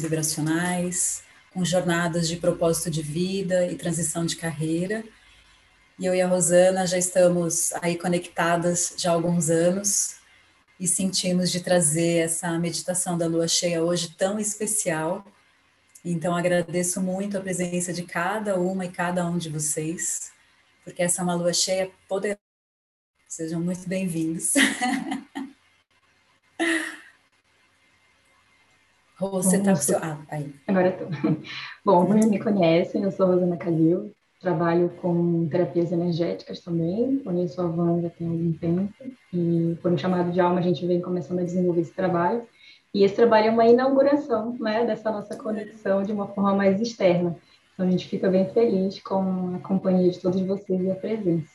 vibracionais, com jornadas de propósito de vida e transição de carreira. E eu e a Rosana já estamos aí conectadas já há alguns anos e sentimos de trazer essa meditação da lua cheia hoje tão especial. Então agradeço muito a presença de cada uma e cada um de vocês, porque essa é uma lua cheia poderosa. Sejam muito bem-vindos. Você está com seu. Ah, aí. Agora estou. Bom, vocês me conhecem, eu sou Rosana Calil, trabalho com terapias energéticas também, conheço a Wanda tem algum tempo, e por um chamado de alma a gente vem começando a desenvolver esse trabalho. E esse trabalho é uma inauguração né, dessa nossa conexão de uma forma mais externa. Então a gente fica bem feliz com a companhia de todos vocês e a presença.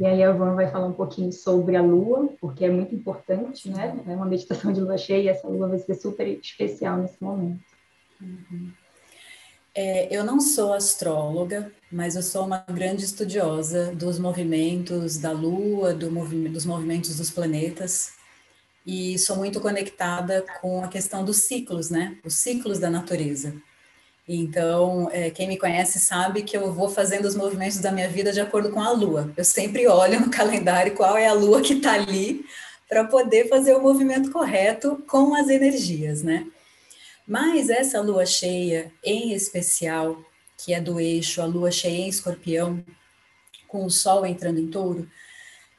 E aí a Van vai falar um pouquinho sobre a lua, porque é muito importante, né? É uma meditação de lua cheia e essa lua vai ser super especial nesse momento. Uhum. É, eu não sou astróloga, mas eu sou uma grande estudiosa dos movimentos da lua, do movi dos movimentos dos planetas, e sou muito conectada com a questão dos ciclos, né? Os ciclos da natureza. Então, é, quem me conhece sabe que eu vou fazendo os movimentos da minha vida de acordo com a lua. Eu sempre olho no calendário qual é a lua que está ali para poder fazer o movimento correto com as energias, né? Mas essa lua cheia, em especial, que é do eixo, a lua cheia em escorpião, com o sol entrando em touro,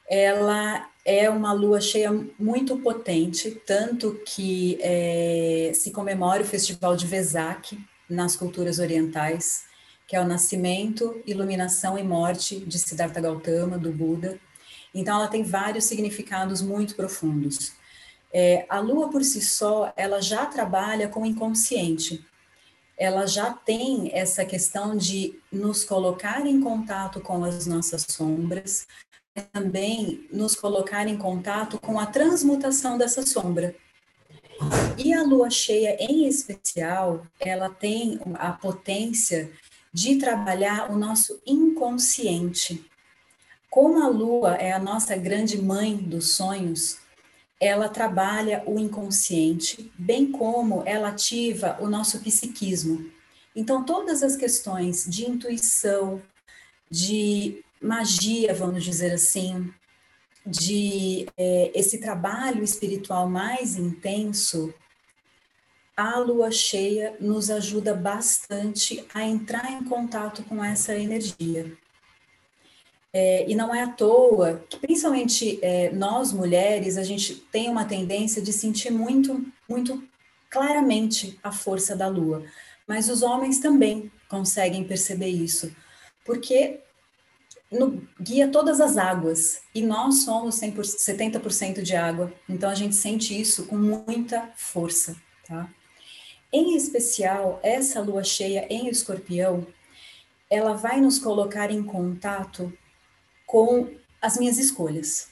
ela é uma lua cheia muito potente, tanto que é, se comemora o festival de Vesak, nas culturas orientais, que é o nascimento, iluminação e morte de Siddhartha Gautama, do Buda. Então, ela tem vários significados muito profundos. É, a lua por si só, ela já trabalha com o inconsciente. Ela já tem essa questão de nos colocar em contato com as nossas sombras, também nos colocar em contato com a transmutação dessa sombra. E a lua cheia, em especial, ela tem a potência de trabalhar o nosso inconsciente. Como a lua é a nossa grande mãe dos sonhos, ela trabalha o inconsciente, bem como ela ativa o nosso psiquismo. Então, todas as questões de intuição, de magia, vamos dizer assim, de é, esse trabalho espiritual mais intenso, a lua cheia nos ajuda bastante a entrar em contato com essa energia. É, e não é à toa que, principalmente é, nós mulheres, a gente tem uma tendência de sentir muito, muito claramente a força da lua. Mas os homens também conseguem perceber isso, porque no, guia todas as águas e nós somos 100%, 70% de água, então a gente sente isso com muita força, tá? Em especial, essa lua cheia em escorpião, ela vai nos colocar em contato com as minhas escolhas.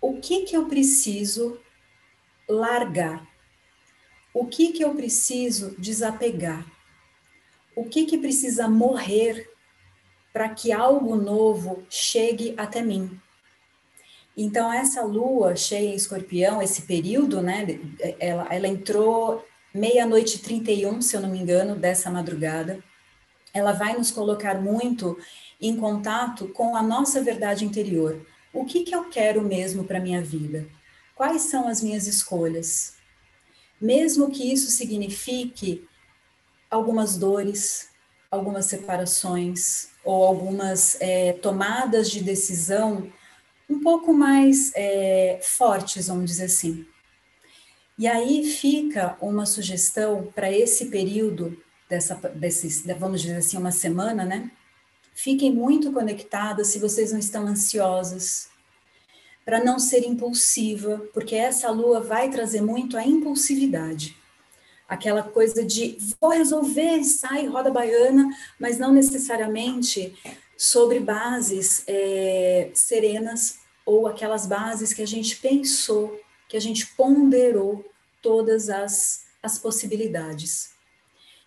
O que que eu preciso largar? O que que eu preciso desapegar? O que que precisa morrer para que algo novo chegue até mim. Então, essa lua cheia em escorpião, esse período, né, ela, ela entrou meia-noite e 31, se eu não me engano, dessa madrugada. Ela vai nos colocar muito em contato com a nossa verdade interior. O que, que eu quero mesmo para minha vida? Quais são as minhas escolhas? Mesmo que isso signifique algumas dores, algumas separações, ou algumas é, tomadas de decisão um pouco mais é, fortes, vamos dizer assim. E aí fica uma sugestão para esse período, dessa, desses, vamos dizer assim, uma semana, né? Fiquem muito conectadas se vocês não estão ansiosas, para não ser impulsiva, porque essa lua vai trazer muito a impulsividade aquela coisa de vou resolver, sai, roda baiana, mas não necessariamente sobre bases é, serenas ou aquelas bases que a gente pensou, que a gente ponderou todas as, as possibilidades.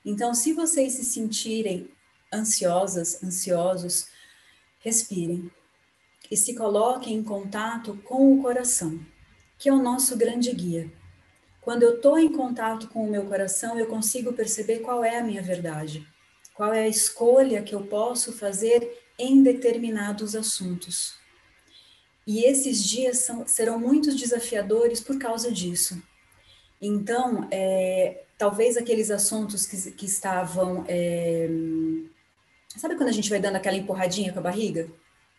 Então, se vocês se sentirem ansiosas, ansiosos, respirem e se coloquem em contato com o coração, que é o nosso grande guia Quando eu estou em contato com o meu coração, eu consigo perceber qual é a minha verdade, qual é a escolha que eu posso fazer em determinados assuntos. E esses dias são, serão muito desafiadores por causa disso. Então, é, talvez aqueles assuntos que, que estavam. É, sabe quando a gente vai dando aquela empurradinha com a barriga?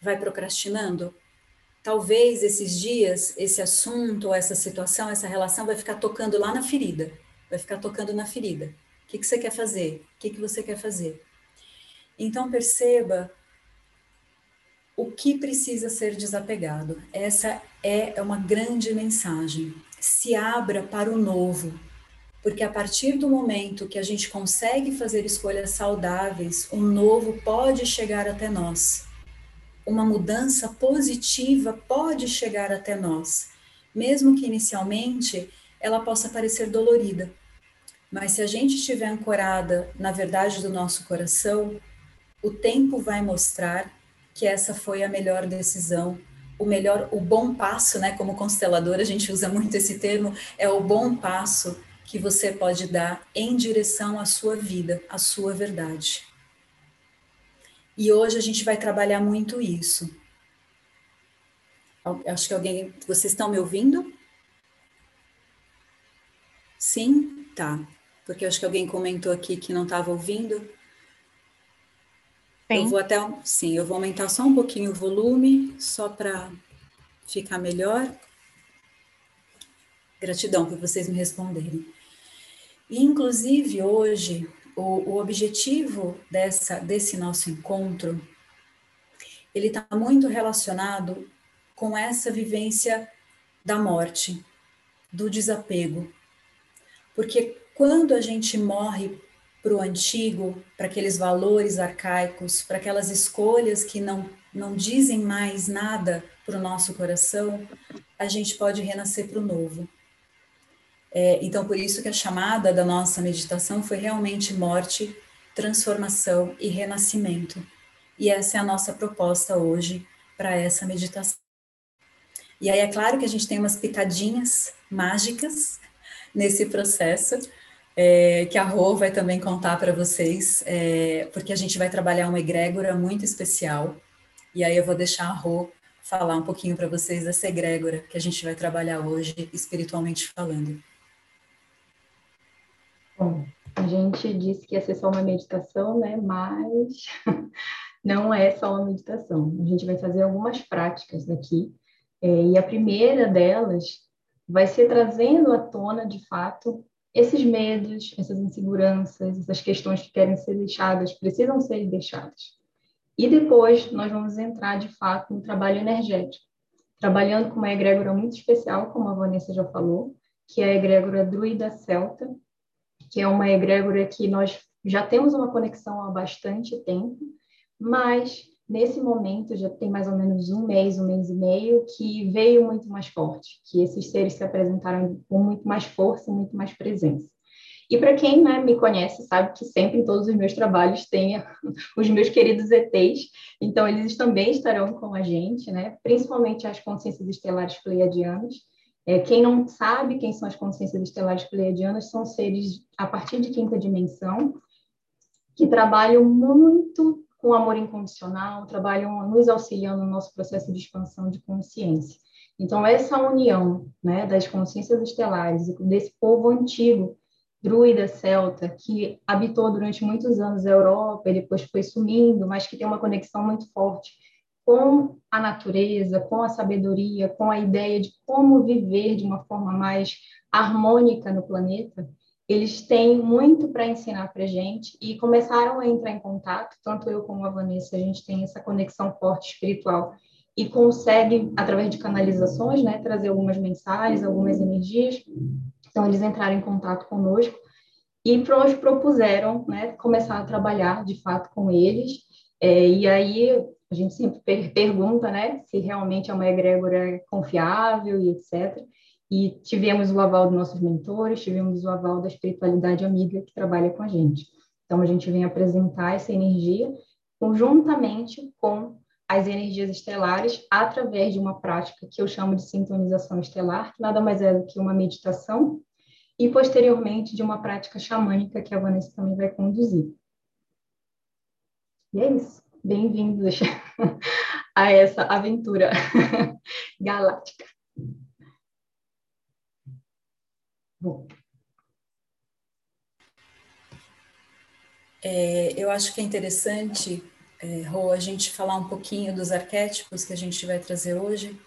Vai procrastinando? Talvez esses dias, esse assunto, essa situação, essa relação vai ficar tocando lá na ferida, vai ficar tocando na ferida. O que, que você quer fazer? O que, que você quer fazer? Então perceba o que precisa ser desapegado. Essa é uma grande mensagem. Se abra para o novo, porque a partir do momento que a gente consegue fazer escolhas saudáveis, o novo pode chegar até nós uma mudança positiva pode chegar até nós, mesmo que inicialmente ela possa parecer dolorida. Mas se a gente estiver ancorada na verdade do nosso coração, o tempo vai mostrar que essa foi a melhor decisão, o melhor, o bom passo, né? Como constelador, a gente usa muito esse termo, é o bom passo que você pode dar em direção à sua vida, à sua verdade. E hoje a gente vai trabalhar muito isso. Acho que alguém. Vocês estão me ouvindo? Sim? Tá. Porque acho que alguém comentou aqui que não estava ouvindo. Sim. Eu vou até. Sim, eu vou aumentar só um pouquinho o volume, só para ficar melhor. Gratidão por vocês me responderem. E, inclusive, hoje o, o objetivo dessa, desse nosso encontro, ele está muito relacionado com essa vivência da morte, do desapego. Porque quando a gente morre para o antigo, para aqueles valores arcaicos, para aquelas escolhas que não, não dizem mais nada para o nosso coração, a gente pode renascer para o novo. É, então, por isso que a chamada da nossa meditação foi realmente morte, transformação e renascimento. E essa é a nossa proposta hoje para essa meditação. E aí é claro que a gente tem umas pitadinhas mágicas nesse processo, é, que a Rô vai também contar para vocês, é, porque a gente vai trabalhar uma egrégora muito especial. E aí eu vou deixar a Rô falar um pouquinho para vocês dessa egrégora que a gente vai trabalhar hoje, espiritualmente falando. Bom, a gente disse que ia ser só uma meditação, né? Mas não é só uma meditação. A gente vai fazer algumas práticas daqui. É, e a primeira delas vai ser trazendo à tona, de fato, esses medos, essas inseguranças, essas questões que querem ser deixadas, precisam ser deixadas. E depois nós vamos entrar, de fato, no trabalho energético, trabalhando com uma egrégora muito especial, como a Vanessa já falou, que é a egrégora druida celta, que é uma egrégora que nós já temos uma conexão há bastante tempo, mas nesse momento já tem mais ou menos um mês, um mês e meio, que veio muito mais forte, que esses seres se apresentaram com muito mais força, muito mais presença. E para quem né, me conhece, sabe que sempre em todos os meus trabalhos tem os meus queridos ETs, então eles também estarão com a gente, né? principalmente as consciências estelares pleiadianas, é, quem não sabe quem são as consciências estelares pleiadianas, são seres a partir de quinta dimensão, que trabalham muito com amor incondicional, trabalham nos auxiliando no nosso processo de expansão de consciência. Então, essa união né, das consciências estelares, desse povo antigo, druida celta, que habitou durante muitos anos a Europa e depois foi sumindo, mas que tem uma conexão muito forte com a natureza, com a sabedoria, com a ideia de como viver de uma forma mais harmônica no planeta, eles têm muito para ensinar para gente e começaram a entrar em contato, tanto eu como a Vanessa, a gente tem essa conexão forte espiritual e consegue, através de canalizações, né, trazer algumas mensagens, algumas energias. Então, eles entraram em contato conosco e nos propuseram né, começar a trabalhar, de fato, com eles. É, e aí, a gente sempre pergunta, né, se realmente é uma egrégora confiável e etc. E tivemos o aval dos nossos mentores, tivemos o aval da espiritualidade amiga que trabalha com a gente. Então, a gente vem apresentar essa energia conjuntamente com as energias estelares através de uma prática que eu chamo de sintonização estelar, que nada mais é do que uma meditação e posteriormente de uma prática xamânica que a Vanessa também vai conduzir. E é isso. Bem-vindos a essa aventura galáctica. Bom. É, eu acho que é interessante, é, Rô, a gente falar um pouquinho dos arquétipos que a gente vai trazer hoje.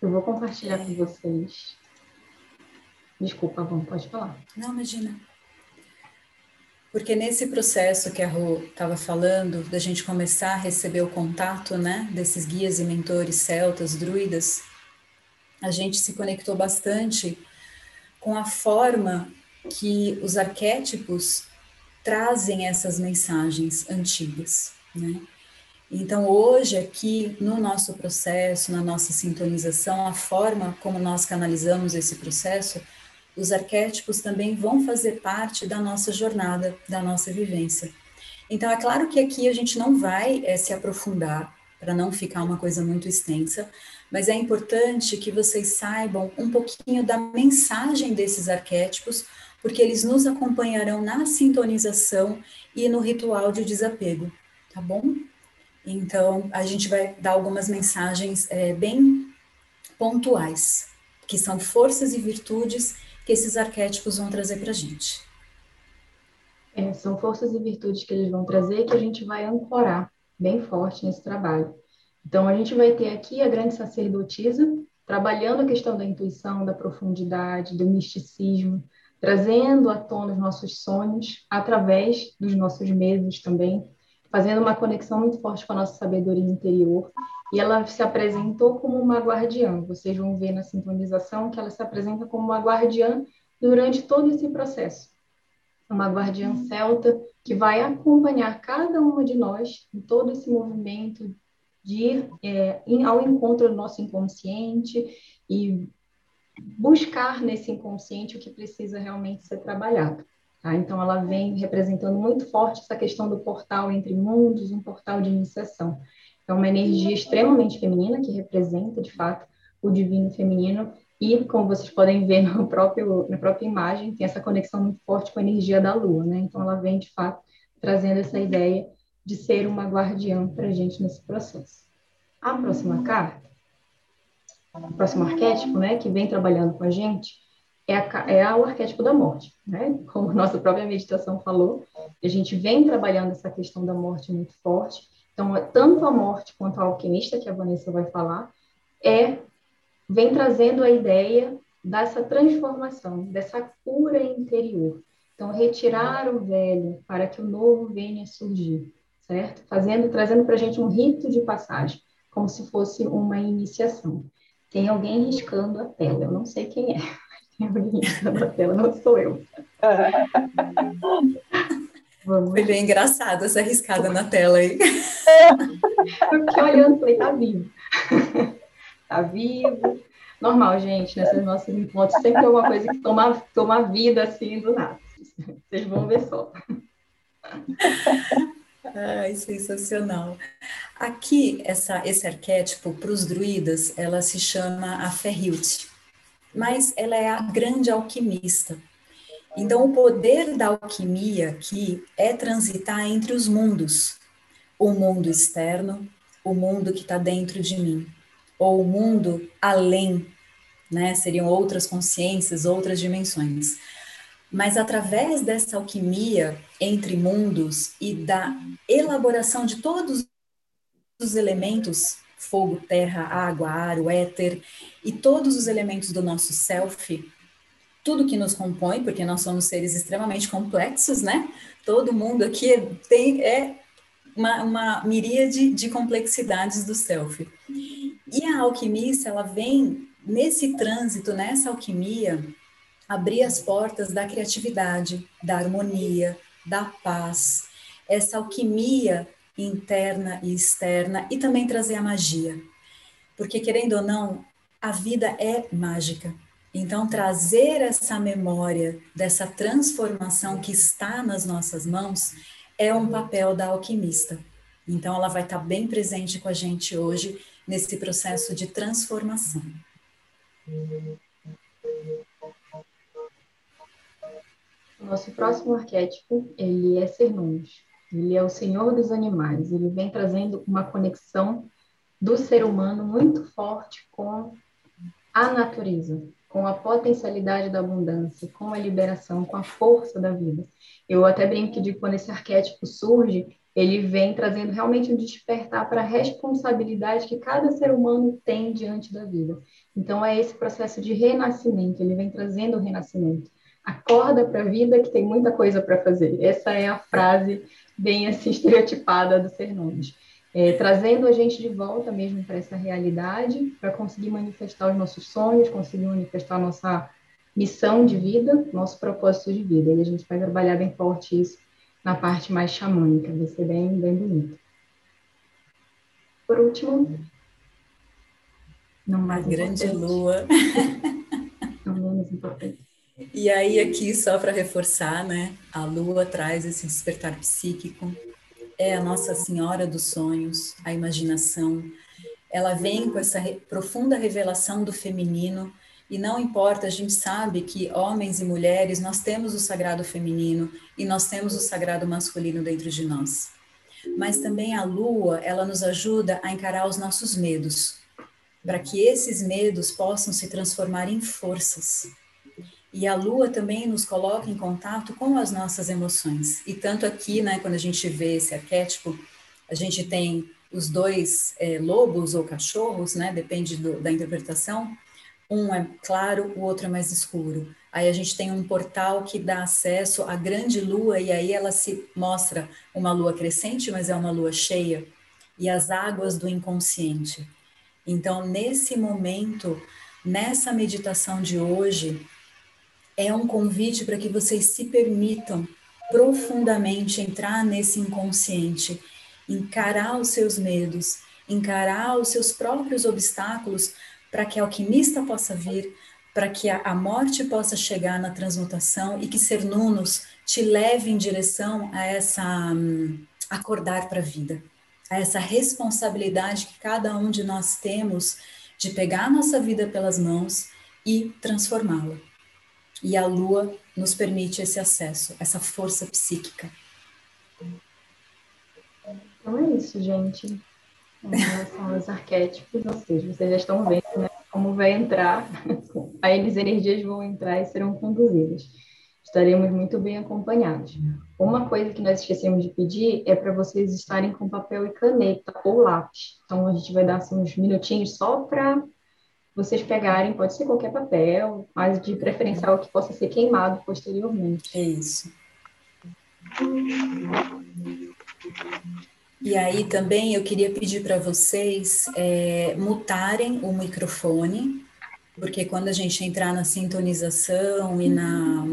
Eu vou compartilhar é... com vocês. Desculpa, vamos, pode falar. Não, imagina. Porque nesse processo que a Rô estava falando, da gente começar a receber o contato, né, desses guias e mentores celtas, druidas, a gente se conectou bastante com a forma que os arquétipos trazem essas mensagens antigas, né? Então, hoje, aqui no nosso processo, na nossa sintonização, a forma como nós canalizamos esse processo, os arquétipos também vão fazer parte da nossa jornada, da nossa vivência. Então, é claro que aqui a gente não vai é, se aprofundar para não ficar uma coisa muito extensa, mas é importante que vocês saibam um pouquinho da mensagem desses arquétipos, porque eles nos acompanharão na sintonização e no ritual de desapego, tá bom? Então, a gente vai dar algumas mensagens é, bem pontuais, que são forças e virtudes que esses arquétipos vão trazer para a gente. É, são forças e virtudes que eles vão trazer que a gente vai ancorar bem forte nesse trabalho. Então, a gente vai ter aqui a grande sacerdotisa, trabalhando a questão da intuição, da profundidade, do misticismo, trazendo à tona os nossos sonhos através dos nossos medos também, fazendo uma conexão muito forte com a nossa sabedoria interior. E ela se apresentou como uma guardiã. Vocês vão ver na sintonização que ela se apresenta como uma guardiã durante todo esse processo. Uma guardiã celta que vai acompanhar cada uma de nós em todo esse movimento de ir é, ao encontro do nosso inconsciente e buscar nesse inconsciente o que precisa realmente ser trabalhado. Tá? Então, ela vem representando muito forte essa questão do portal entre mundos, um portal de iniciação. É uma energia extremamente feminina que representa, de fato, o divino feminino e, como vocês podem ver no próprio, na própria imagem, tem essa conexão muito forte com a energia da lua, né? Então, ela vem, de fato, trazendo essa ideia de ser uma guardiã para a gente nesse processo. A próxima carta o próximo arquétipo, né, que vem trabalhando com a gente, é, a, é o arquétipo da morte, né? Como nossa própria meditação falou, a gente vem trabalhando essa questão da morte muito forte. Então, tanto a morte quanto a alquimista, que a Vanessa vai falar, é vem trazendo a ideia dessa transformação, dessa cura interior. Então, retirar o velho para que o novo venha surgir, certo? Fazendo, trazendo para a gente um rito de passagem, como se fosse uma iniciação. Tem alguém riscando a tela, eu não sei quem é. A tela, não sou eu. Vamos. Foi bem engraçado essa riscada na tela aí. Fiquei olhando falei, tá vivo. Tá vivo. Normal, gente, nesses nossos encontros sempre tem alguma coisa que toma, toma vida assim do nada. Vocês vão ver só. Ai, sensacional. Aqui, essa, esse arquétipo, para os druidas, ela se chama a Ferrilt, mas ela é a grande alquimista. Então, o poder da alquimia aqui é transitar entre os mundos, o mundo externo, o mundo que está dentro de mim, ou o mundo além, né? Seriam outras consciências, outras dimensões. Mas através dessa alquimia entre mundos e da elaboração de todos os elementos fogo, terra, água, ar, o éter e todos os elementos do nosso self, tudo que nos compõe, porque nós somos seres extremamente complexos, né? Todo mundo aqui tem é uma, uma miríade de complexidades do self. E a alquimista, ela vem nesse trânsito, nessa alquimia, abrir as portas da criatividade, da harmonia, da paz, essa alquimia interna e externa, e também trazer a magia. Porque, querendo ou não, a vida é mágica. Então, trazer essa memória dessa transformação que está nas nossas mãos é um papel da alquimista. Então, ela vai estar bem presente com a gente hoje nesse processo de transformação. Nosso próximo arquétipo, ele é sermões ele é o senhor dos animais. Ele vem trazendo uma conexão do ser humano muito forte com a natureza, com a potencialidade da abundância, com a liberação, com a força da vida. Eu até brinco que quando esse arquétipo surge, ele vem trazendo realmente um despertar para a responsabilidade que cada ser humano tem diante da vida. Então é esse processo de renascimento, ele vem trazendo o renascimento. Acorda para a vida que tem muita coisa para fazer. Essa é a frase bem assim estereotipada do Fernandes. É, trazendo a gente de volta mesmo para essa realidade, para conseguir manifestar os nossos sonhos, conseguir manifestar a nossa missão de vida, nosso propósito de vida. E a gente vai trabalhar bem forte isso na parte mais xamânica, vai ser bem, bem bonito. Por último, não mais grande lua. não menos importante. E aí aqui só para reforçar, né? A lua traz esse despertar psíquico. É a Nossa Senhora dos Sonhos, a imaginação. Ela vem com essa re profunda revelação do feminino e não importa, a gente sabe que homens e mulheres, nós temos o sagrado feminino e nós temos o sagrado masculino dentro de nós. Mas também a lua, ela nos ajuda a encarar os nossos medos, para que esses medos possam se transformar em forças. E a lua também nos coloca em contato com as nossas emoções. E tanto aqui, né, quando a gente vê esse arquétipo, a gente tem os dois é, lobos ou cachorros, né, depende do, da interpretação, um é claro, o outro é mais escuro. Aí a gente tem um portal que dá acesso à grande lua, e aí ela se mostra uma lua crescente, mas é uma lua cheia, e as águas do inconsciente. Então, nesse momento, nessa meditação de hoje, é um convite para que vocês se permitam profundamente entrar nesse inconsciente, encarar os seus medos, encarar os seus próprios obstáculos para que a alquimista possa vir, para que a, morte possa chegar na transmutação e que ser nunos te leve em direção a essa um, acordar para a vida, a essa responsabilidade que cada um de nós temos de pegar a nossa vida pelas mãos e transformá-la. E a lua nos permite esse acesso, essa força psíquica. Então é isso, gente relação aos arquétipos, ou seja, vocês já estão vendo né, como vai entrar, aí as energias vão entrar e serão conduzidas. Estaremos muito bem acompanhados. Uma coisa que nós esquecemos de pedir é para vocês estarem com papel e caneta ou lápis. Então, a gente vai dar assim, uns minutinhos só para vocês pegarem, pode ser qualquer papel, mas de preferência algo que possa ser queimado posteriormente. É isso. E aí também eu queria pedir para vocês é, mutarem o microfone, porque quando a gente entrar na sintonização e na,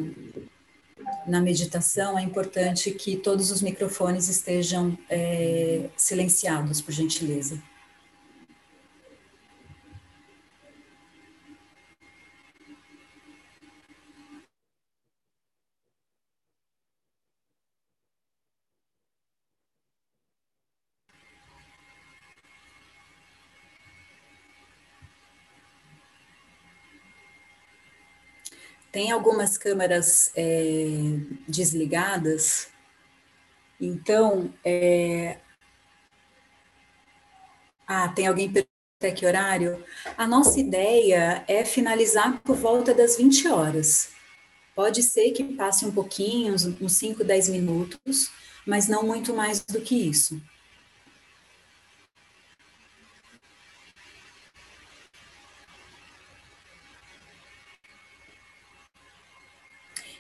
na meditação, é importante que todos os microfones estejam é, silenciados, por gentileza. Tem algumas câmeras é, desligadas, então. É... Ah, tem alguém até que horário? A nossa ideia é finalizar por volta das 20 horas. Pode ser que passe um pouquinho, uns 5, 10 minutos, mas não muito mais do que isso.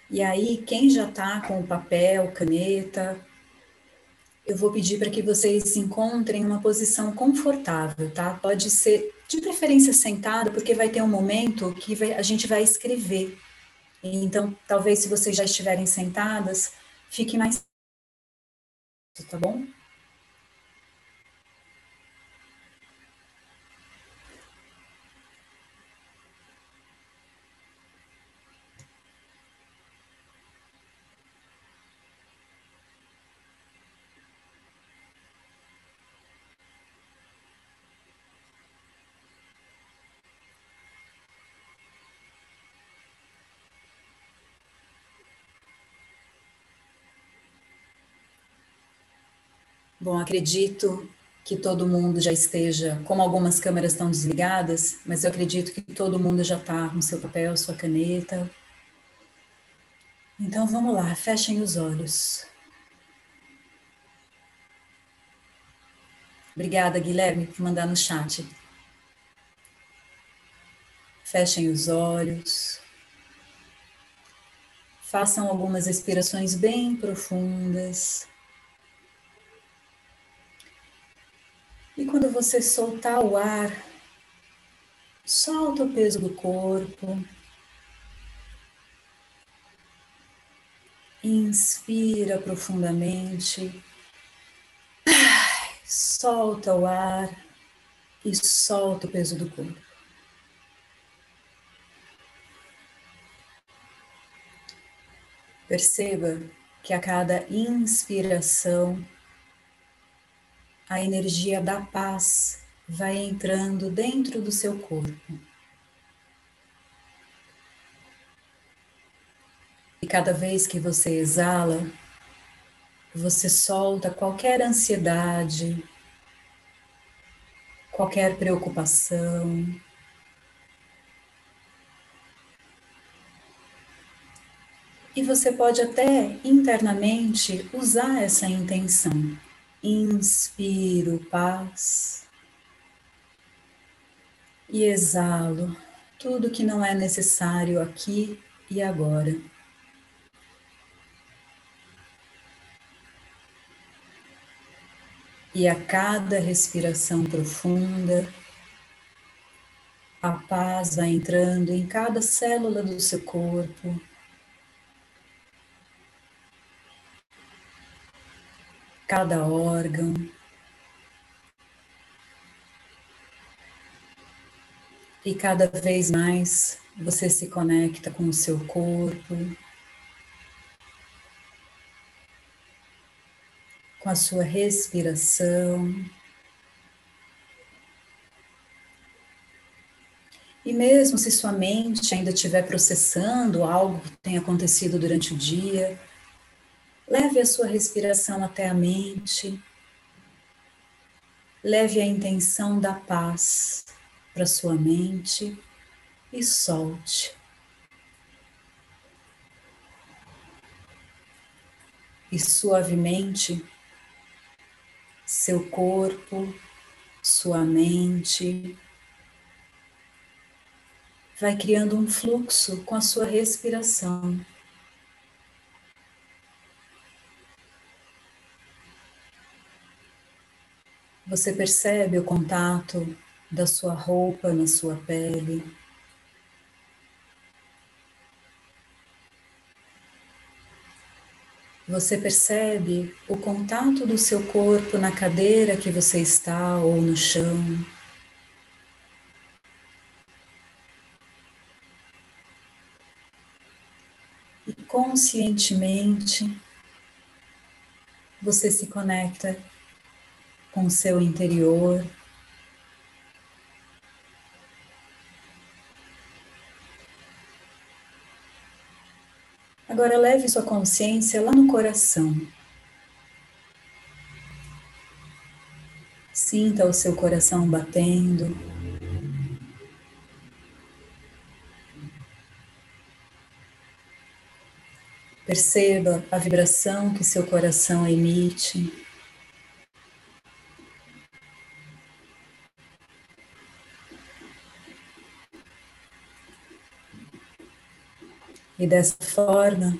E aí, quem já está com papel, caneta, eu vou pedir para que vocês se encontrem em uma posição confortável, tá? Pode ser de preferência sentado, porque vai ter um momento que vai, a gente vai escrever. Então, talvez se vocês já estiverem sentadas, fique mais tá bom? Bom, acredito que todo mundo já esteja, como algumas câmeras estão desligadas, mas eu acredito que todo mundo já está com seu papel, sua caneta. Então vamos lá, fechem os olhos. Obrigada, Guilherme, por mandar no chat. Fechem os olhos. Façam algumas respirações bem profundas. E quando você soltar o ar, solta o peso do corpo. Inspira profundamente. Solta o ar e solta o peso do corpo. Perceba que a cada inspiração, a energia da paz vai entrando dentro do seu corpo. E cada vez que você exala, você solta qualquer ansiedade, qualquer preocupação. E você pode até internamente usar essa intenção. Inspiro paz e exalo tudo que não é necessário aqui e agora. E a cada respiração profunda, a paz vai entrando em cada célula do seu corpo. Cada órgão. E cada vez mais você se conecta com o seu corpo. com a sua respiração. E mesmo se sua mente ainda estiver processando algo que tenha acontecido durante o dia, leve a sua respiração até a mente. Leve a intenção da paz para sua mente e solte. E suavemente seu corpo, sua mente. Vai criando um fluxo com a sua respiração. Você percebe o contato da sua roupa na sua pele. Você percebe o contato do seu corpo na cadeira que você está ou no chão. E conscientemente você se conecta com o seu interior. Agora leve sua consciência lá no coração. Sinta o seu coração batendo. Perceba a vibração que seu coração emite. E dessa forma,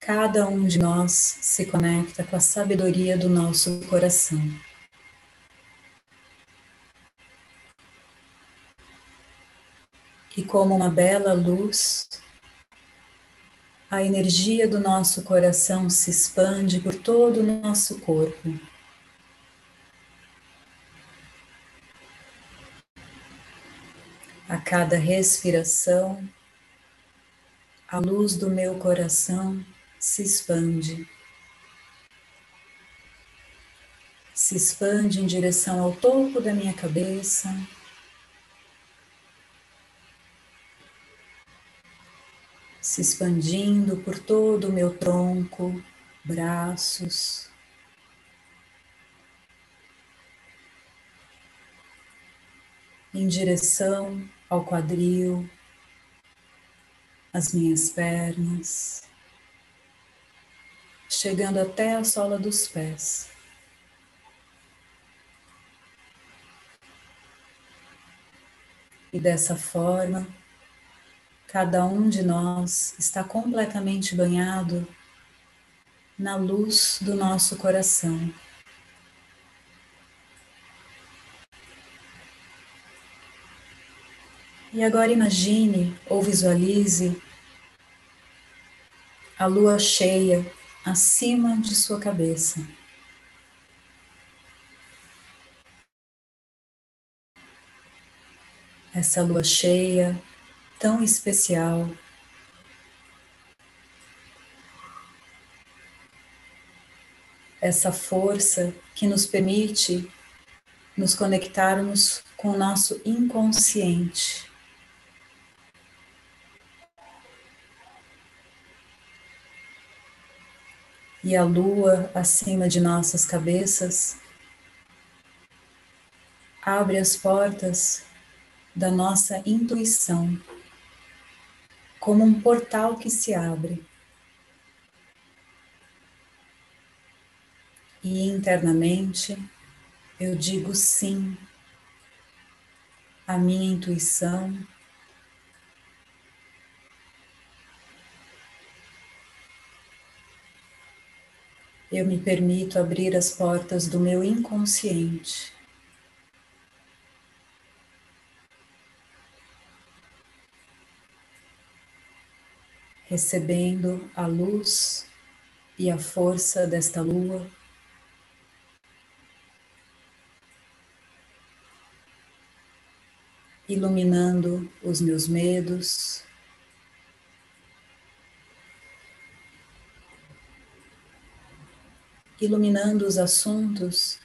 cada um de nós se conecta com a sabedoria do nosso coração. E como uma bela luz, a energia do nosso coração se expande por todo o nosso corpo. A cada respiração, a luz do meu coração se expande. Se expande em direção ao topo da minha cabeça. Se expandindo por todo o meu tronco, braços. Em direção ao quadril, as minhas pernas, chegando até a sola dos pés. E dessa forma, cada um de nós está completamente banhado na luz do nosso coração. E agora imagine ou visualize a lua cheia acima de sua cabeça. Essa lua cheia tão especial. Essa força que nos permite nos conectarmos com o nosso inconsciente. E a lua acima de nossas cabeças abre as portas da nossa intuição, como um portal que se abre. E internamente eu digo sim à minha intuição eu me permito abrir as portas do meu inconsciente. Recebendo a luz e a força desta lua. Iluminando os meus medos, iluminando os assuntos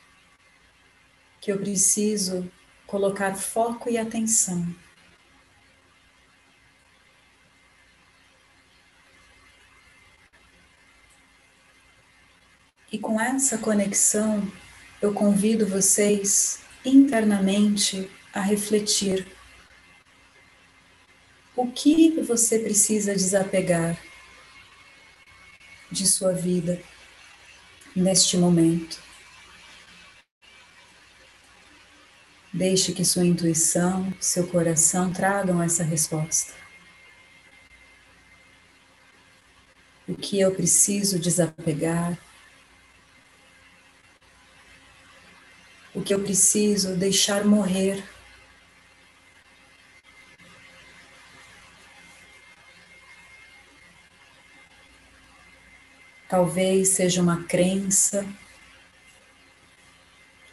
que eu preciso colocar foco e atenção. E com essa conexão, eu convido vocês internamente a refletir. O que você precisa desapegar de sua vida? Neste momento. Deixe que sua intuição, seu coração tragam essa resposta. O que eu preciso desapegar? O que eu preciso deixar morrer? Talvez seja uma crença,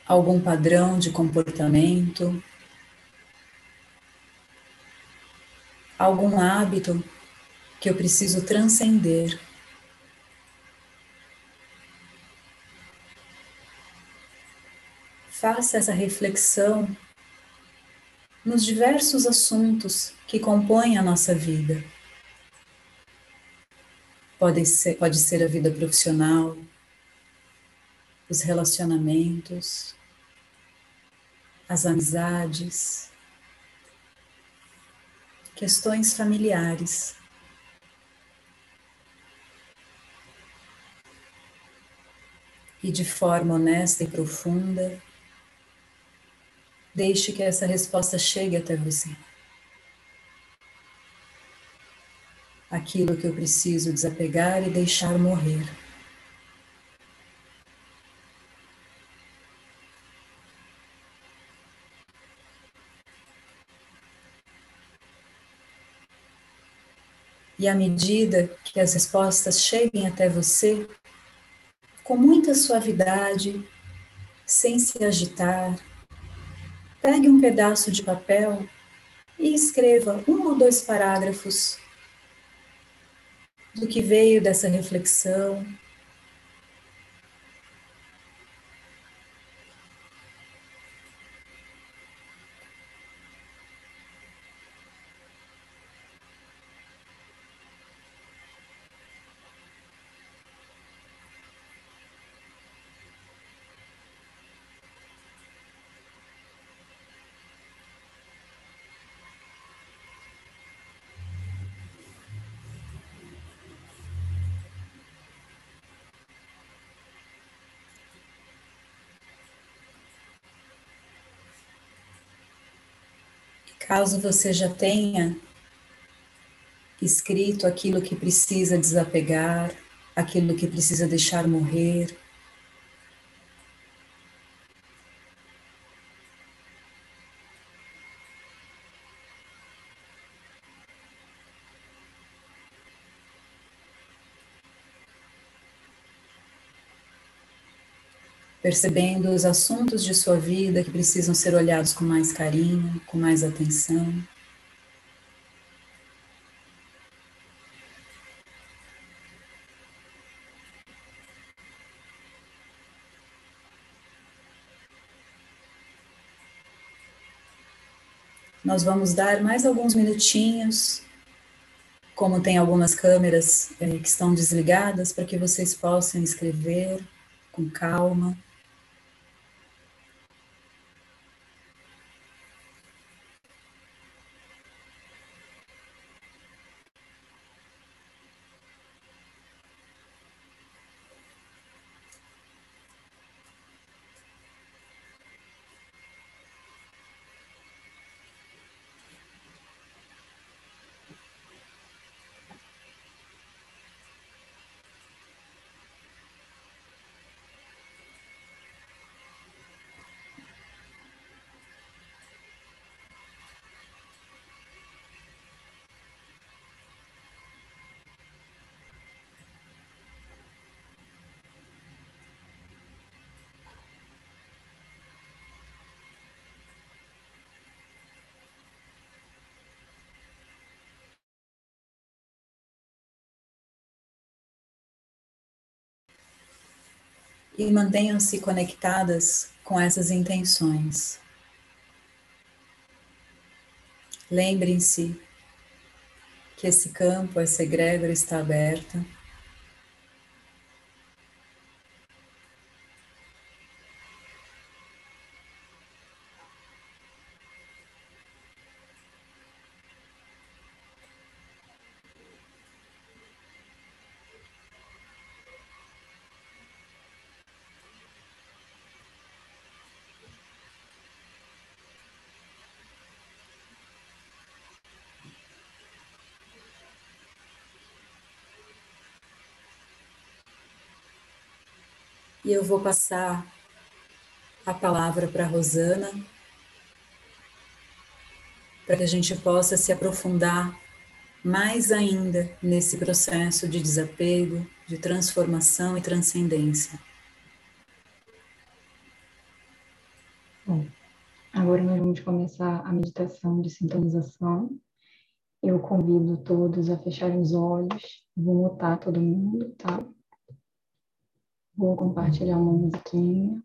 algum padrão de comportamento, algum hábito que eu preciso transcender. Faça essa reflexão nos diversos assuntos que compõem a nossa vida. Pode ser, pode ser a vida profissional, os relacionamentos, as amizades, questões familiares. E de forma honesta e profunda, deixe que essa resposta chegue até você. Aquilo que eu preciso desapegar e deixar morrer. E à medida que as respostas cheguem até você, com muita suavidade, sem se agitar, pegue um pedaço de papel e escreva um ou dois parágrafos do que veio dessa reflexão. Caso você já tenha escrito aquilo que precisa desapegar, aquilo que precisa deixar morrer, percebendo os assuntos de sua vida que precisam ser olhados com mais carinho, com mais atenção. Nós vamos dar mais alguns minutinhos, como tem algumas câmeras é, que estão desligadas, para que vocês possam escrever com calma. E mantenham-se conectadas com essas intenções. Lembrem-se que esse campo, essa egrégora está aberta. E eu vou passar a palavra para Rosana, para que a gente possa se aprofundar mais ainda nesse processo de desapego, de transformação e transcendência. Bom, agora nós vamos começar a meditação de sintonização. Eu convido todos a fecharem os olhos, vou mutar todo mundo, tá? Vou compartilhar uma musiquinha.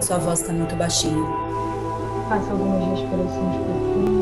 Sua voz está muito baixinha. Faça algumas respirações profundas.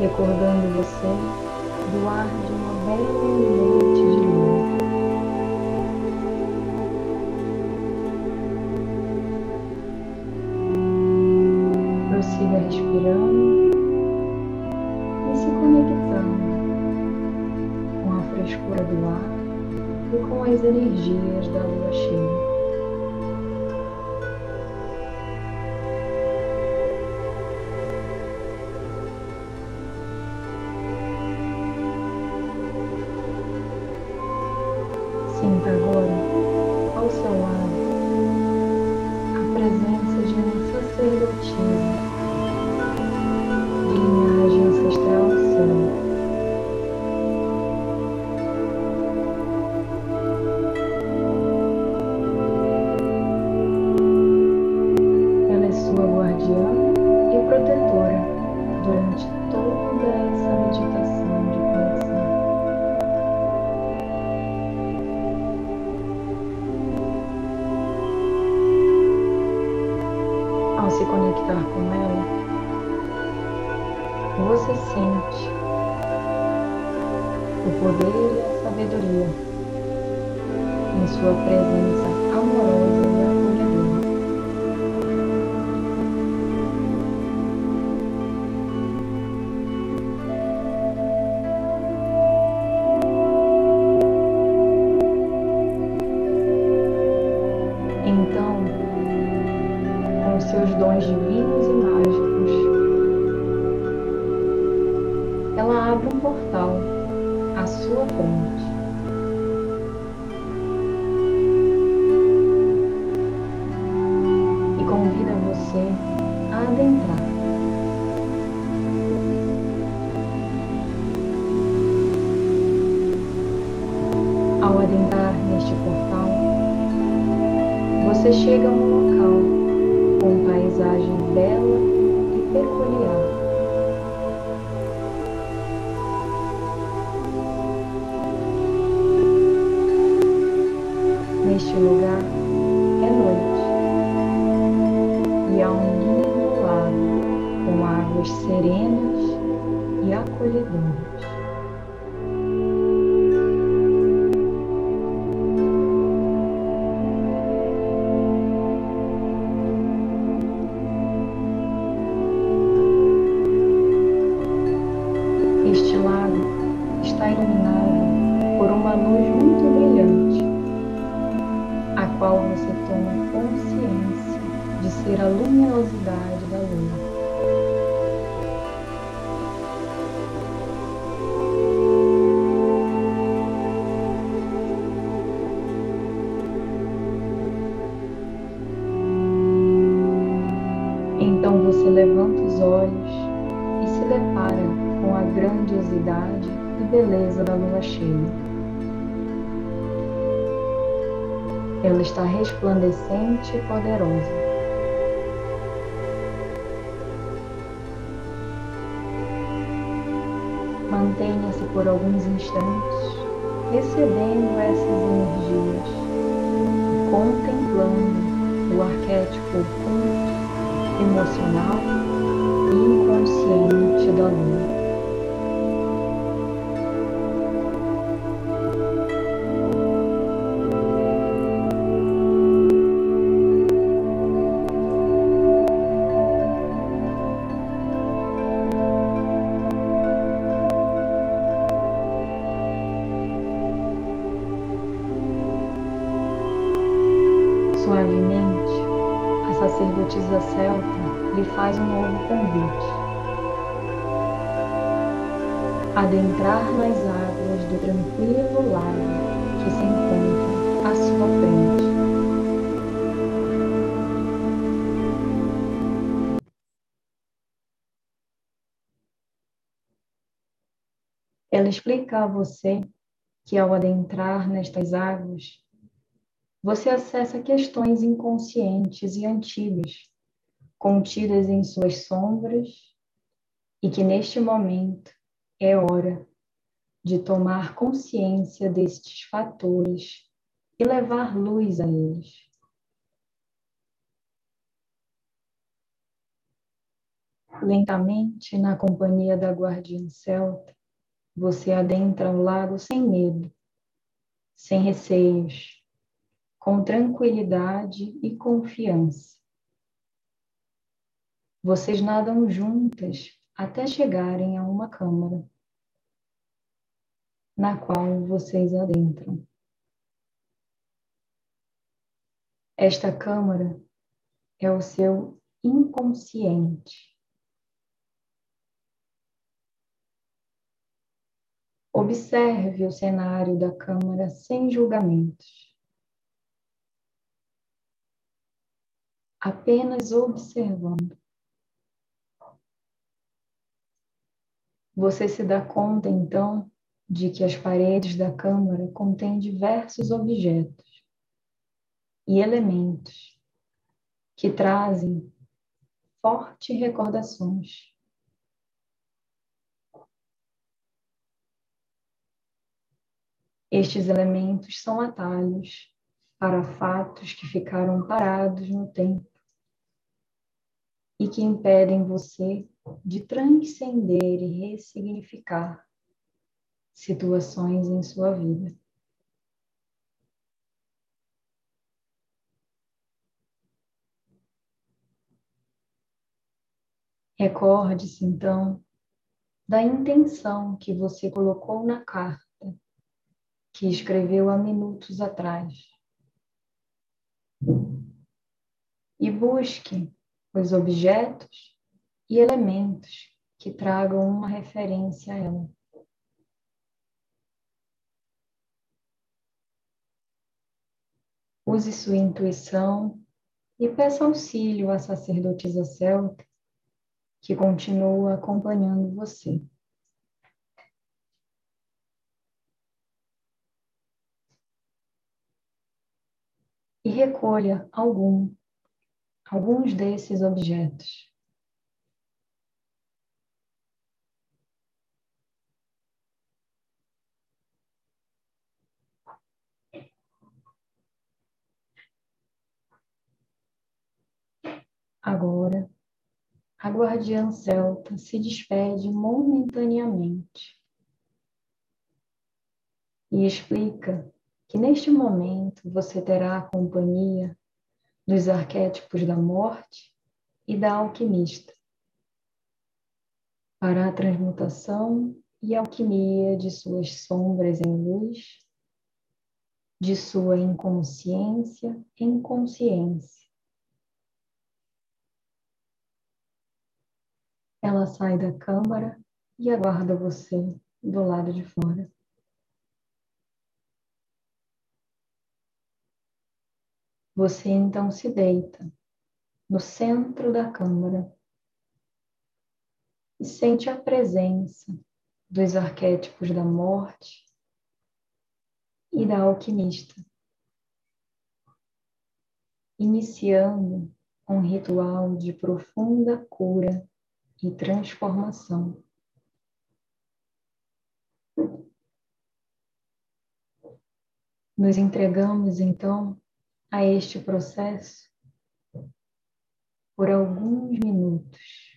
Recordando você do ar de uma bela noite Mantenha-se por alguns instantes recebendo essas energias, contemplando o arquétipo oculto, emocional sacerdotisa celta lhe faz um novo convite. Adentrar nas águas do tranquilo lago que se encontra à sua frente. Ela explica a você que ao adentrar nestas águas, você acessa questões inconscientes e antigas, contidas em suas sombras, e que neste momento é hora de tomar consciência destes fatores e levar luz a eles. Lentamente, na companhia da guardiã celta, você adentra o lago sem medo, sem receios, com tranquilidade e confiança. Vocês nadam juntas até chegarem a uma câmara, na qual vocês adentram. Esta câmara é o seu inconsciente. Observe o cenário da câmara sem julgamentos. Apenas observando. Você se dá conta, então, de que as paredes da câmara contêm diversos objetos e elementos que trazem fortes recordações. Estes elementos são atalhos para fatos que ficaram parados no tempo e que impedem você de transcender e ressignificar situações em sua vida. Recorde-se então da intenção que você colocou na carta que escreveu há minutos atrás. E busque os objetos e elementos que tragam uma referência a ela. Use sua intuição e peça auxílio à sacerdotisa celta que continua acompanhando você. E recolha algum, alguns desses objetos. Agora, a guardiã celta se despede momentaneamente e explica que neste momento você terá a companhia dos arquétipos da morte e da alquimista para a transmutação e alquimia de suas sombras em luz, de sua inconsciência em consciência Ela sai da câmara e aguarda você do lado de fora. Você então se deita no centro da câmara e sente a presença dos arquétipos da morte e da alquimista, iniciando um ritual de profunda cura e transformação. Nos entregamos então a este processo por alguns minutos.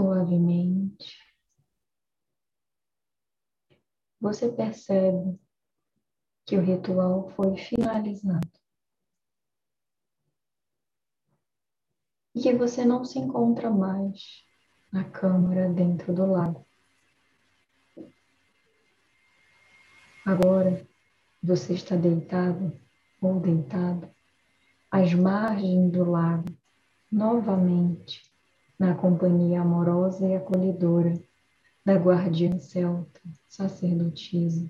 Suavemente, você percebe que o ritual foi finalizado. E que você não se encontra mais na câmara dentro do lago. Agora você está deitado ou deitado às margens do lago, novamente na companhia amorosa e acolhedora da guardiã celta, sacerdotisa,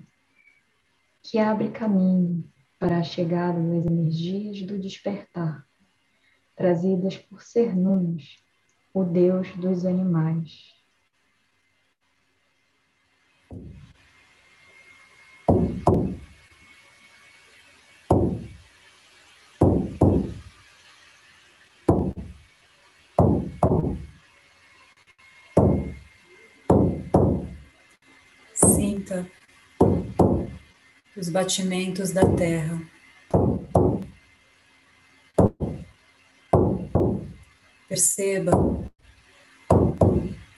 que abre caminho para a chegada das energias do despertar, trazidas por Cernunnos, o deus dos animais. Os batimentos da terra. Perceba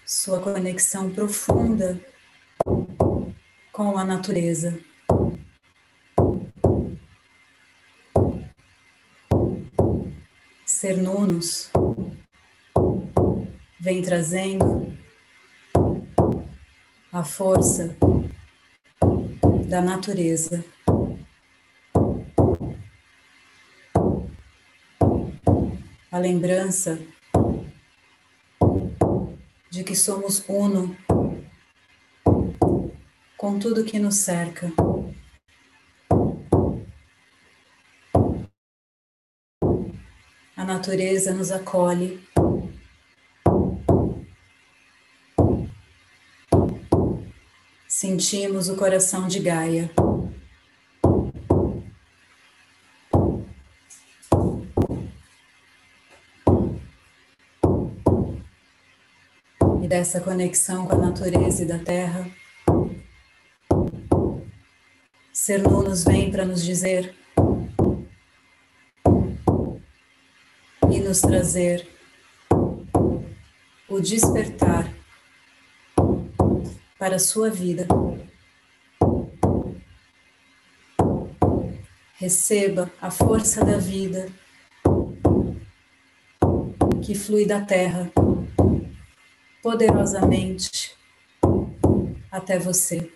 sua conexão profunda com a natureza. Ser Nunos vem trazendo a força da natureza. A lembrança de que somos uno com tudo que nos cerca. A natureza nos acolhe. Sentimos o coração de Gaia. E dessa conexão com a natureza e da terra, Ser Nunos vem para nos dizer e nos trazer o despertar para a sua vida. Receba a força da vida que flui da terra poderosamente até você.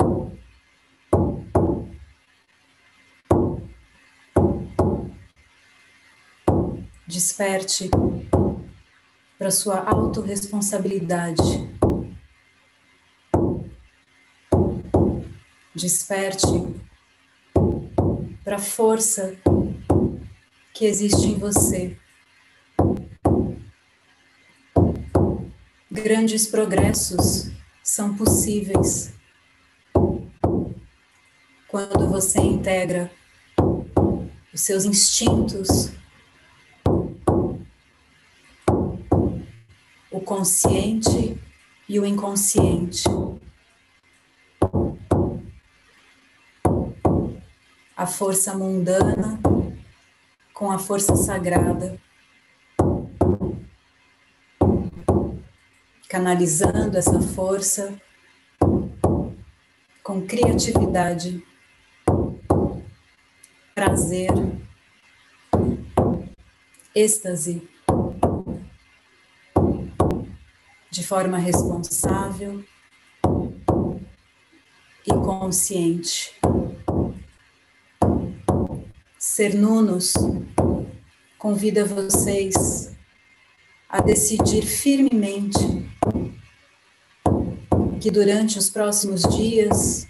Desperte para sua autorresponsabilidade. Desperte para a força que existe em você. Grandes progressos são possíveis quando você integra os seus instintos o consciente e o inconsciente. A força mundana com a força sagrada. Canalizando essa força com criatividade, prazer, êxtase de forma responsável e consciente. Ser Nunos convida vocês a decidir firmemente que durante os próximos dias,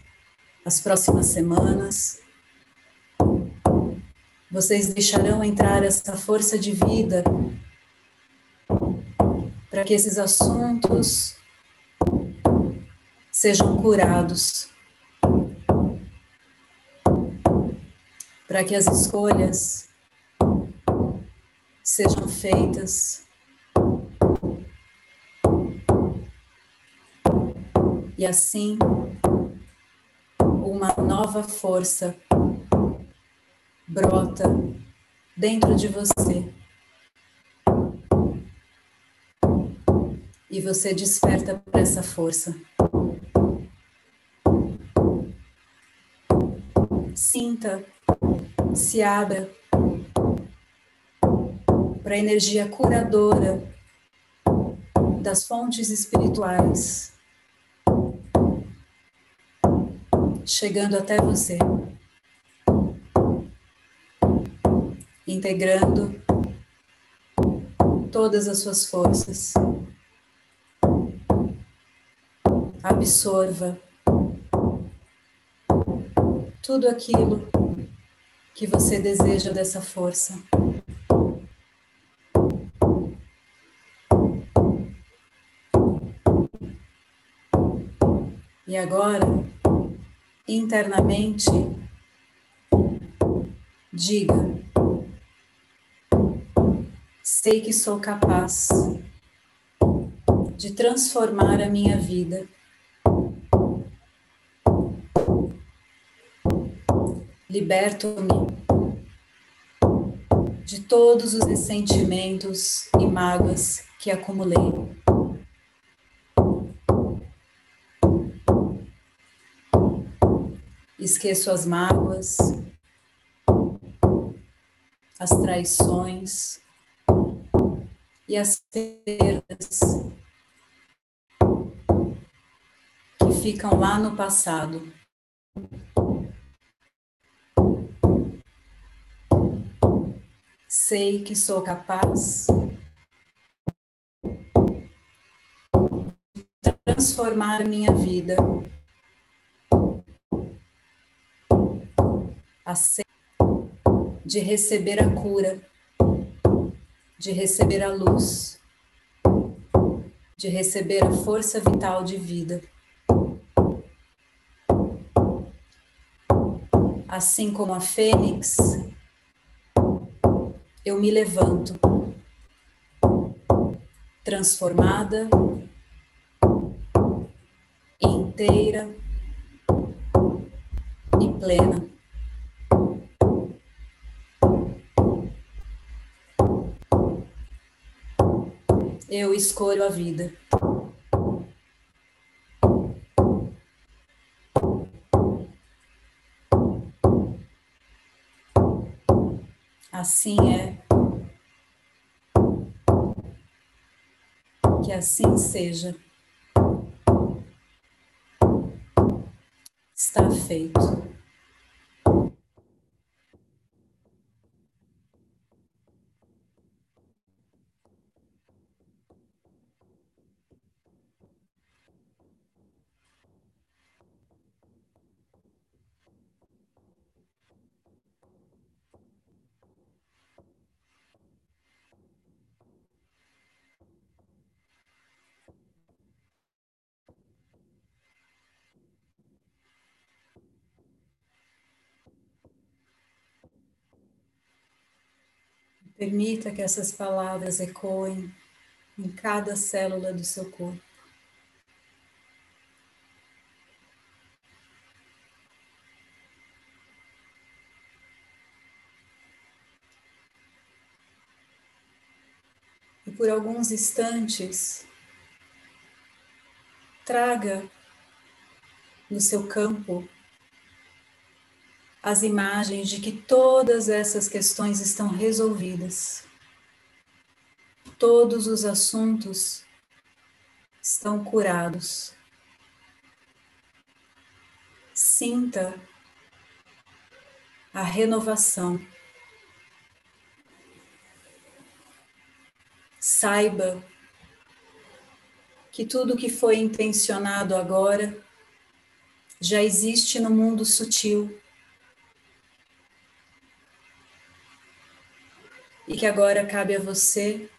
as próximas semanas, vocês deixarão entrar essa força de vida para que esses assuntos sejam curados, para que as escolhas sejam feitas. E assim, uma nova força brota dentro de você. e você desperta para essa força. Sinta, se abra para a energia curadora das fontes espirituais chegando até você, integrando todas as suas forças. Absorva tudo aquilo que você deseja dessa força. E agora, internamente, diga: sei que sou capaz de transformar a minha vida. Liberto-me de todos os ressentimentos e mágoas que acumulei. Esqueço as mágoas, as traições e as perdas que ficam lá no passado. Sei que sou capaz de transformar minha vida de receber a cura, de receber a luz, de receber a força vital de vida. Assim como a fênix, eu me levanto, transformada, inteira e plena. eu escolho a vida. Assim é. Que assim seja. Está feito. Permita que essas palavras ecoem em cada célula do seu corpo. E por alguns instantes, traga no seu campo as imagens de que todas essas questões estão resolvidas. Todos os assuntos estão curados. Sinta a renovação. Saiba que tudo que foi intencionado agora já existe no mundo sutil e que agora cabe a você,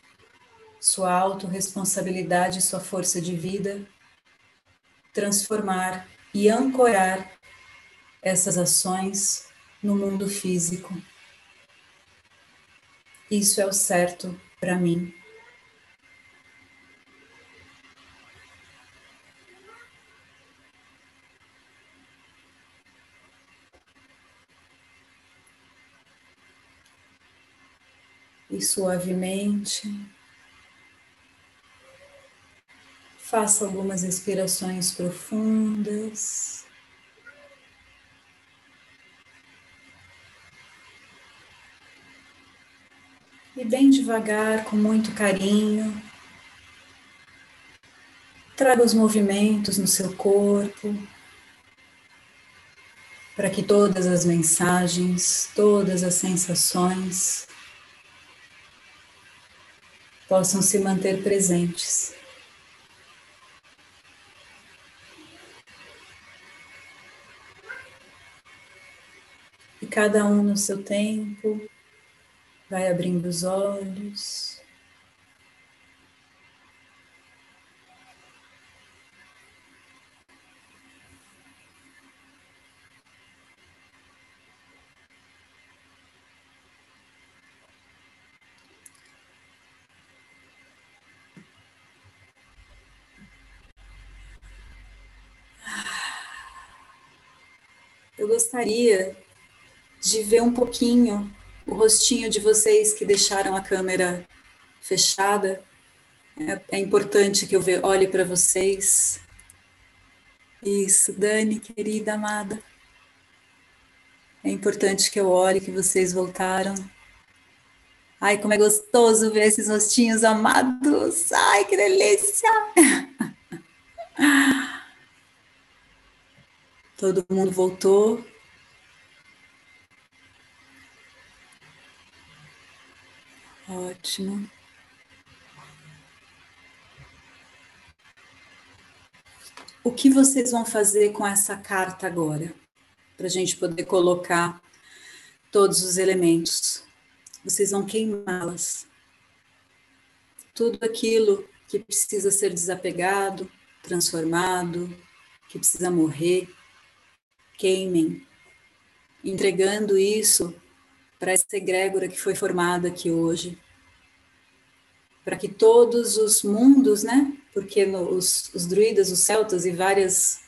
sua autorresponsabilidade, sua força de vida, transformar e ancorar essas ações no mundo físico. Isso é o certo para mim. E suavemente. Faça algumas respirações profundas. E bem devagar, com muito carinho, traga os movimentos no seu corpo, para que todas as mensagens, todas as sensações possam se manter presentes. E cada um no seu tempo vai abrindo os olhos. Eu gostaria de ver um pouquinho o rostinho de vocês que deixaram a câmera fechada. É, é importante que eu olhe para vocês. Isso, Dani, querida amada. É importante que eu olhe que vocês voltaram. Ai, como é gostoso ver esses rostinhos amados. Ai, que delícia! Todo mundo voltou. Ótimo. O que vocês vão fazer com essa carta agora? Para a gente poder colocar todos os elementos. Vocês vão queimá-las. Tudo aquilo que precisa ser desapegado, transformado, que precisa morrer, queimem, entregando isso para essa egrégora que foi formada aqui hoje, para que todos os mundos, né? Porque no, os, os druidas, os celtas e várias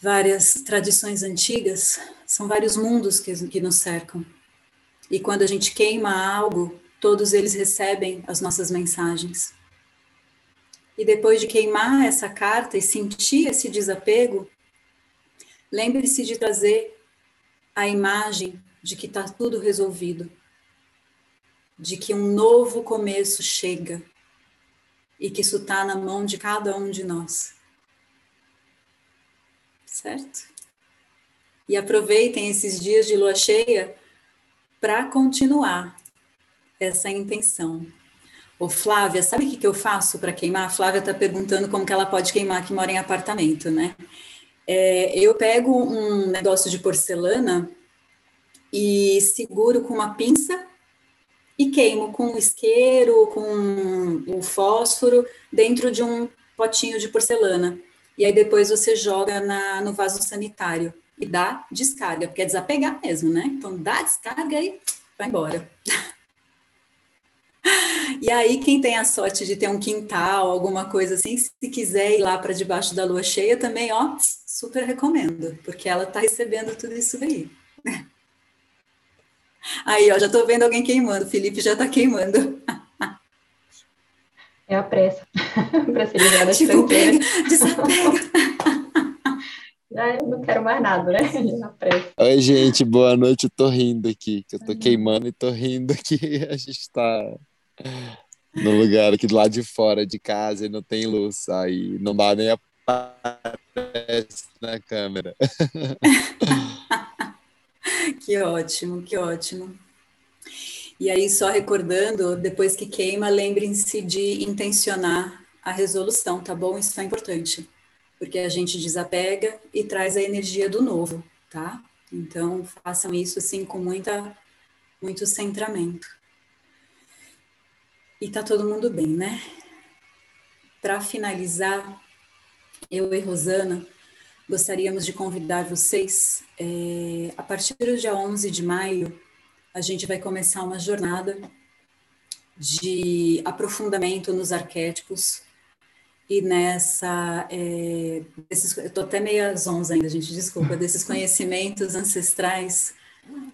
várias tradições antigas são vários mundos que, que nos cercam. E quando a gente queima algo, todos eles recebem as nossas mensagens. E depois de queimar essa carta e sentir esse desapego, lembre-se de trazer a imagem de que está tudo resolvido, de que um novo começo chega e que isso está na mão de cada um de nós. Certo? E aproveitem esses dias de lua cheia para continuar essa intenção. Ô Flávia, sabe o que, que eu faço para queimar? A Flávia está perguntando como que ela pode queimar que mora em apartamento, né? É, eu pego um negócio de porcelana e seguro com uma pinça e queimo com o isqueiro, com o fósforo, dentro de um potinho de porcelana. E aí depois você joga na, no vaso sanitário e dá descarga, porque é desapegar mesmo, né? Então dá descarga e vai embora. E aí, quem tem a sorte de ter um quintal, alguma coisa assim, se quiser ir lá para debaixo da lua cheia, também, ó, super recomendo, porque ela está recebendo tudo isso aí. Aí, ó, já estou vendo alguém queimando. O Felipe já está queimando. É a pressa. para ser ligada tipo, fronteira. Desapega. Já não quero mais nada, né? Na pressa. Oi, gente, boa noite. Eu tô rindo aqui, que eu tô queimando e tô rindo aqui. A gente tá no lugar aqui do lado de fora de casa e não tem luz. Aí não dá nem aparece na câmera. que ótimo, que ótimo. E aí, só recordando, depois que queima, lembrem-se de intencionar a resolução, tá bom? Isso é importante, porque a gente desapega e traz a energia do novo, tá? Então, façam isso assim com muita, muito centramento. E tá todo mundo bem, né? Para finalizar, eu e Rosana gostaríamos de convidar vocês. É, a partir do dia 11 de maio, a gente vai começar uma jornada de aprofundamento nos arquétipos e nessa. É, desses, eu estou até meio às 11 ainda, gente, desculpa, desses conhecimentos ancestrais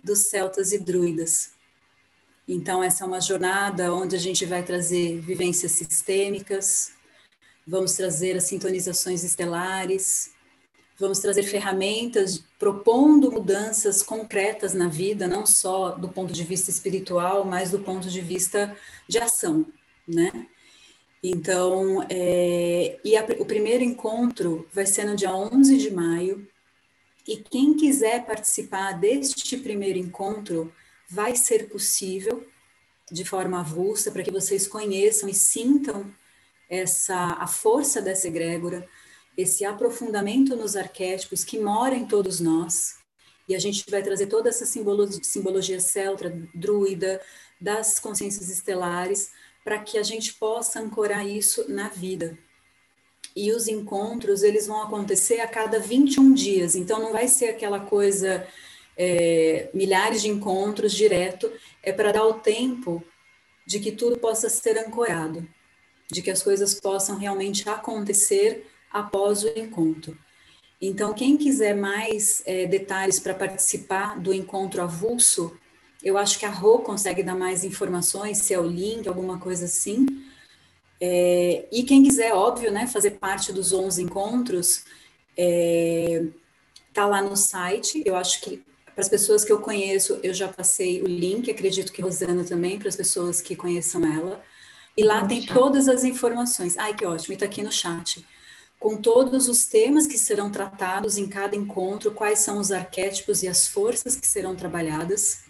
dos celtas e druidas. Então, essa é uma jornada onde a gente vai trazer vivências sistêmicas, vamos trazer as sintonizações estelares, vamos trazer ferramentas propondo mudanças concretas na vida, não só do ponto de vista espiritual, mas do ponto de vista de ação, né? Então, é, e a, o primeiro encontro vai ser no dia 11 de maio, e quem quiser participar deste primeiro encontro, vai ser possível de forma avulsa para que vocês conheçam e sintam essa a força dessa egrégora, esse aprofundamento nos arquétipos que mora em todos nós. E a gente vai trazer toda essa simbologia, simbologia celtra, druida, das consciências estelares, para que a gente possa ancorar isso na vida. E os encontros, eles vão acontecer a cada 21 dias, então não vai ser aquela coisa, é, milhares de encontros direto, é para dar o tempo de que tudo possa ser ancorado, de que as coisas possam realmente acontecer após o encontro. Então, quem quiser mais é, detalhes para participar do encontro avulso, eu acho que a Rô consegue dar mais informações, se é o link, alguma coisa assim. É, e quem quiser, óbvio, né, fazer parte dos 11 encontros, é, tá lá no site. Eu acho que para as pessoas que eu conheço, eu já passei o link, acredito que Rosana também, para as pessoas que conheçam ela. E lá tem todas as informações. Ai, que ótimo, está aqui no chat com todos os temas que serão tratados em cada encontro, quais são os arquétipos e as forças que serão trabalhadas.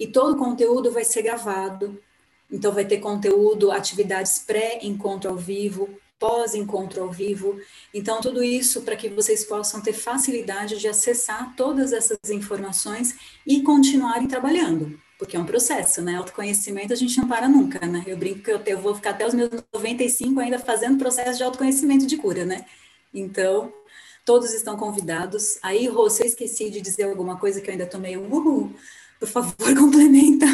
E todo o conteúdo vai ser gravado. Então, vai ter conteúdo, atividades pré-encontro ao vivo, pós-encontro ao vivo. Então, tudo isso para que vocês possam ter facilidade de acessar todas essas informações e continuarem trabalhando porque é um processo, né? Autoconhecimento a gente não para nunca, né? Eu brinco que eu, eu vou ficar até os meus 95 ainda fazendo processo de autoconhecimento de cura, né? Então, todos estão convidados. Aí, Rô, se eu esqueci de dizer alguma coisa que eu ainda tomei um uhul, por favor, complementa.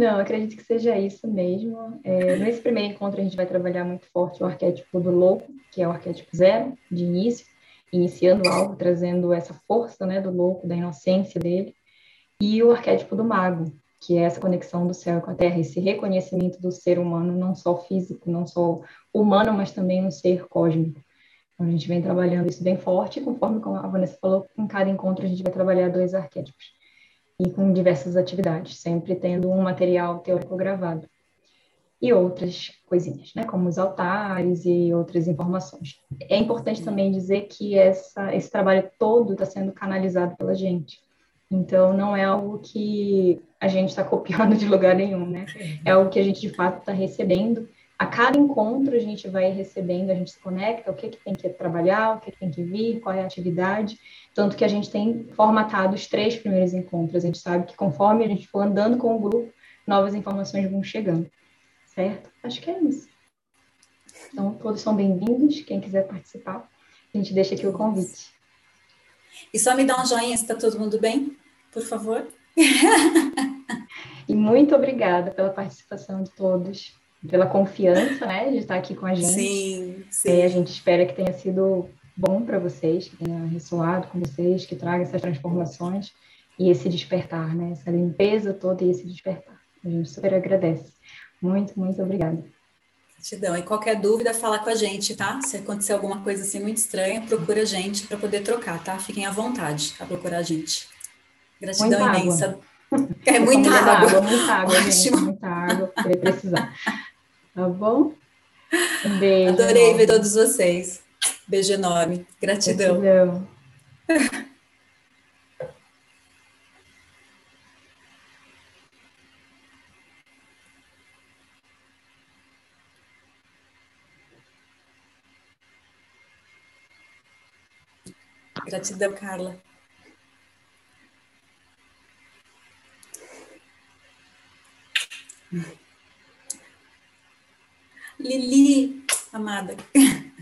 Não, acredito que seja isso mesmo. É, nesse primeiro encontro, a gente vai trabalhar muito forte o arquétipo do louco, que é o arquétipo zero, de início, iniciando algo, trazendo essa força né, do louco, da inocência dele e o arquétipo do mago, que é essa conexão do céu com a terra, esse reconhecimento do ser humano, não só físico, não só humano, mas também um ser cósmico. Então, a gente vem trabalhando isso bem forte, conforme a Vanessa falou, em cada encontro a gente vai trabalhar dois arquétipos, e com diversas atividades, sempre tendo um material teórico gravado. E outras coisinhas, né, como os altares e outras informações. É importante também dizer que essa, esse trabalho todo está sendo canalizado pela gente então, não é algo que a gente está copiando de lugar nenhum, né? É algo que a gente, de fato, está recebendo. A cada encontro, a gente vai recebendo, a gente se conecta, o que, que tem que trabalhar, o que, que tem que vir, qual é a atividade. Tanto que a gente tem formatado os três primeiros encontros. A gente sabe que conforme a gente for andando com o grupo, novas informações vão chegando. Certo? Acho que é isso. Então, todos são bem-vindos. Quem quiser participar, a gente deixa aqui o convite. E só me dá um joinha se está todo mundo bem, por favor. e muito obrigada pela participação de todos, pela confiança, né, de estar aqui com a gente. Sim, sim. E a gente espera que tenha sido bom para vocês, que tenha ressoado com vocês, que traga essas transformações e esse despertar, né, essa limpeza toda e esse despertar. A gente super agradece. Muito, muito obrigada. Gratidão. E qualquer dúvida, fala com a gente, tá? Se acontecer alguma coisa assim muito estranha, procura a gente para poder trocar, tá? Fiquem à vontade a procurar a gente. Gratidão muita imensa. Água. É muita água. água. Muita água, Ótimo. gente. Muita água, precisar. Tá bom? Um beijo. Adorei enorme. ver todos vocês. Beijo enorme. Gratidão. Gratidão. Gratidão, Carla. Lili, amada.